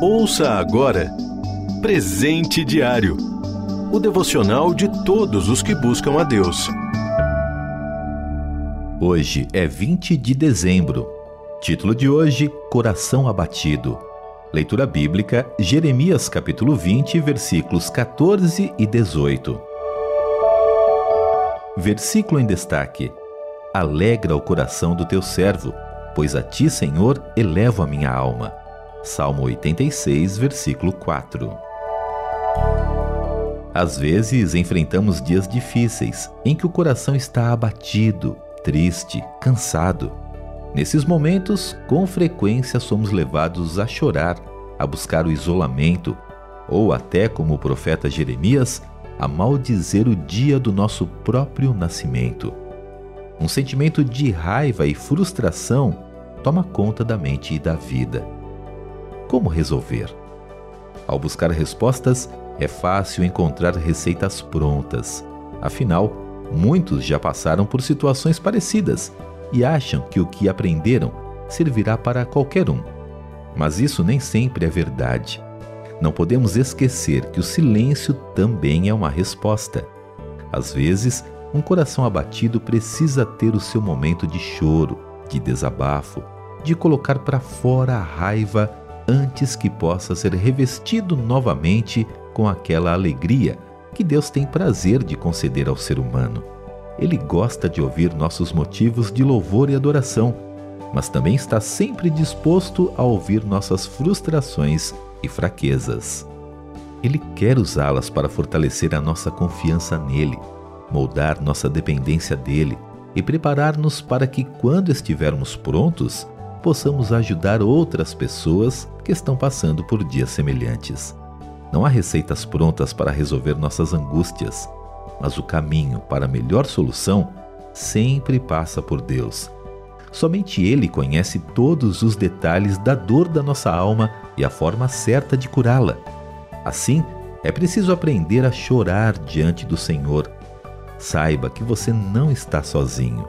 Ouça agora Presente Diário o devocional de todos os que buscam a Deus. Hoje é 20 de dezembro. Título de hoje: Coração Abatido. Leitura bíblica, Jeremias capítulo 20, versículos 14 e 18. Versículo em destaque: Alegra o coração do teu servo, pois a ti, Senhor, elevo a minha alma. Salmo 86, versículo 4. Às vezes enfrentamos dias difíceis em que o coração está abatido, triste, cansado. Nesses momentos, com frequência somos levados a chorar, a buscar o isolamento ou até, como o profeta Jeremias, a maldizer o dia do nosso próprio nascimento. Um sentimento de raiva e frustração toma conta da mente e da vida. Como resolver? Ao buscar respostas, é fácil encontrar receitas prontas. Afinal, muitos já passaram por situações parecidas e acham que o que aprenderam servirá para qualquer um. Mas isso nem sempre é verdade. Não podemos esquecer que o silêncio também é uma resposta. Às vezes, um coração abatido precisa ter o seu momento de choro, de desabafo, de colocar para fora a raiva antes que possa ser revestido novamente com aquela alegria que Deus tem prazer de conceder ao ser humano. Ele gosta de ouvir nossos motivos de louvor e adoração, mas também está sempre disposto a ouvir nossas frustrações e fraquezas. Ele quer usá-las para fortalecer a nossa confiança nele, moldar nossa dependência dele e preparar-nos para que, quando estivermos prontos, possamos ajudar outras pessoas que estão passando por dias semelhantes. Não há receitas prontas para resolver nossas angústias, mas o caminho para a melhor solução sempre passa por Deus. Somente Ele conhece todos os detalhes da dor da nossa alma e a forma certa de curá-la. Assim, é preciso aprender a chorar diante do Senhor. Saiba que você não está sozinho.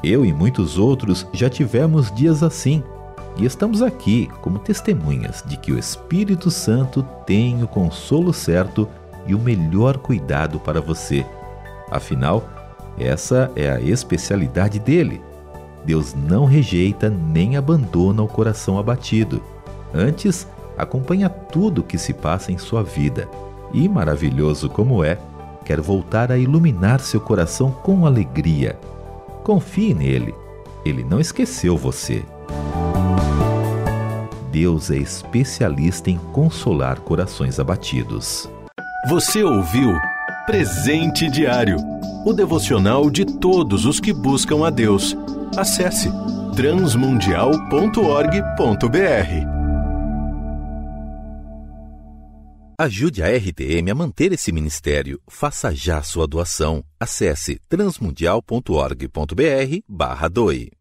Eu e muitos outros já tivemos dias assim e estamos aqui como testemunhas de que o Espírito Santo tem o consolo certo e o melhor cuidado para você. Afinal, essa é a especialidade dele. Deus não rejeita nem abandona o coração abatido. Antes, acompanha tudo o que se passa em sua vida e, maravilhoso como é, quer voltar a iluminar seu coração com alegria. Confie nele, ele não esqueceu você. Deus é especialista em consolar corações abatidos. Você ouviu Presente Diário o devocional de todos os que buscam a Deus. Acesse transmundial.org.br. Ajude a RTM a manter esse ministério. Faça já sua doação. Acesse transmundial.org.br/doe.